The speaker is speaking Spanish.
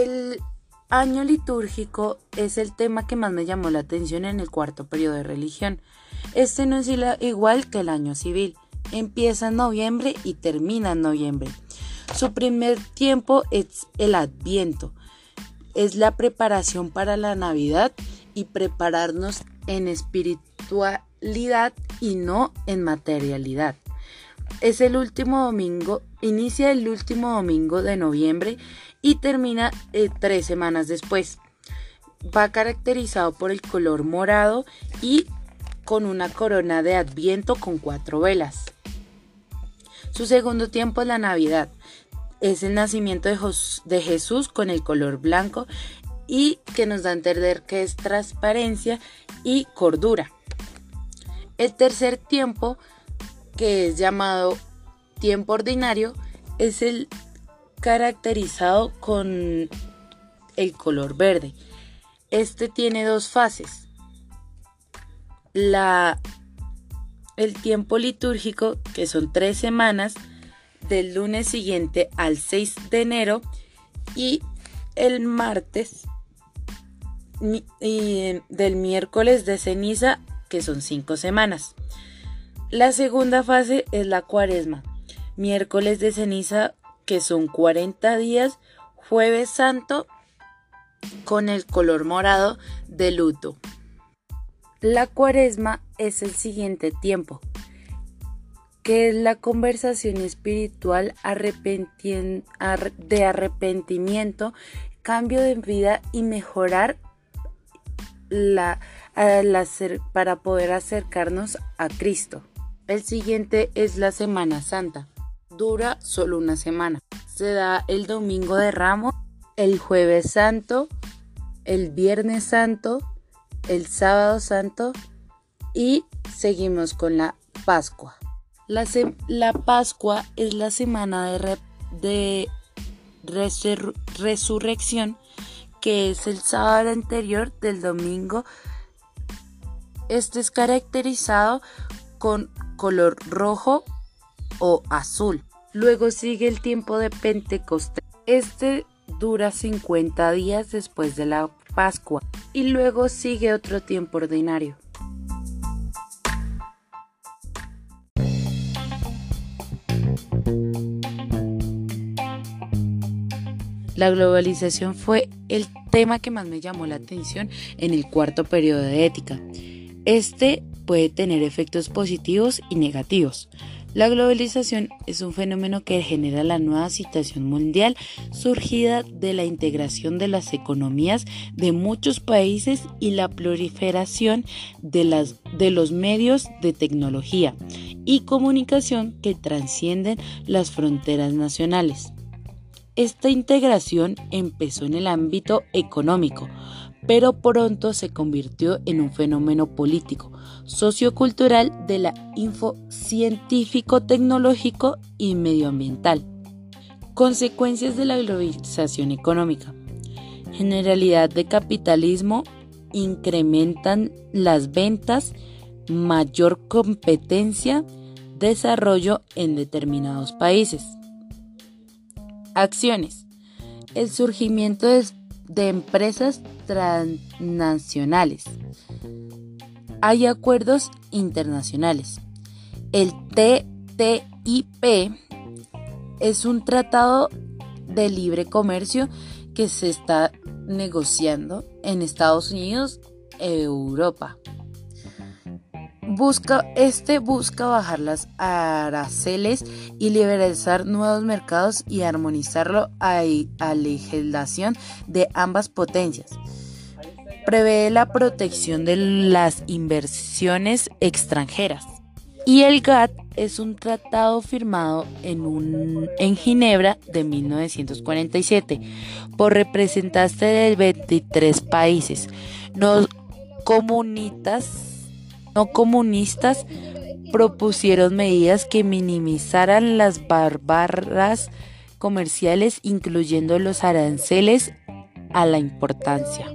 El año litúrgico es el tema que más me llamó la atención en el cuarto periodo de religión. Este no es igual que el año civil. Empieza en noviembre y termina en noviembre. Su primer tiempo es el adviento. Es la preparación para la Navidad y prepararnos en espiritualidad y no en materialidad. Es el último domingo, inicia el último domingo de noviembre y termina eh, tres semanas después. Va caracterizado por el color morado y con una corona de adviento con cuatro velas. Su segundo tiempo es la Navidad. Es el nacimiento de, de Jesús con el color blanco y que nos da a entender que es transparencia y cordura. El tercer tiempo, que es llamado tiempo ordinario, es el caracterizado con el color verde. Este tiene dos fases. La, el tiempo litúrgico, que son tres semanas, del lunes siguiente al 6 de enero, y el martes y del miércoles de ceniza, que son cinco semanas. La segunda fase es la cuaresma, miércoles de ceniza que son 40 días, jueves santo con el color morado de luto. La cuaresma es el siguiente tiempo, que es la conversación espiritual de arrepentimiento, cambio de vida y mejorar la, para poder acercarnos a Cristo. El siguiente es la Semana Santa dura solo una semana. Se da el domingo de Ramos, el jueves santo, el viernes santo, el sábado santo y seguimos con la Pascua. La, Pascua es la semana de resurrección que es el sábado anterior del domingo. Este es caracterizado con color rojo o azul. Luego sigue el tiempo de Pentecostés. Este dura 50 días después de la Pascua y luego sigue otro tiempo ordinario. La globalización fue el tema que más me llamó la atención en el cuarto periodo de ética. Este puede tener efectos positivos y negativos. La globalización es un fenómeno que genera la nueva situación mundial surgida de la integración de las economías de muchos países y la proliferación de, las, de los medios de tecnología y comunicación que trascienden las fronteras nacionales. Esta integración empezó en el ámbito económico, pero pronto se convirtió en un fenómeno político, sociocultural de la info científico, tecnológico y medioambiental. Consecuencias de la globalización económica. Generalidad de capitalismo incrementan las ventas, mayor competencia, desarrollo en determinados países. Acciones. El surgimiento de de empresas transnacionales. Hay acuerdos internacionales. El TTIP es un tratado de libre comercio que se está negociando en Estados Unidos e Europa busca, este busca bajar las aranceles y liberalizar nuevos mercados y armonizarlo a, la legislación de ambas potencias. Prevé la protección de las inversiones extranjeras. Y el GATT es un tratado firmado en, un, en Ginebra de 1947 por representantes de 23 países no comunitas no comunistas propusieron medidas que minimizaran las barbaras comerciales, incluyendo los aranceles a la importancia.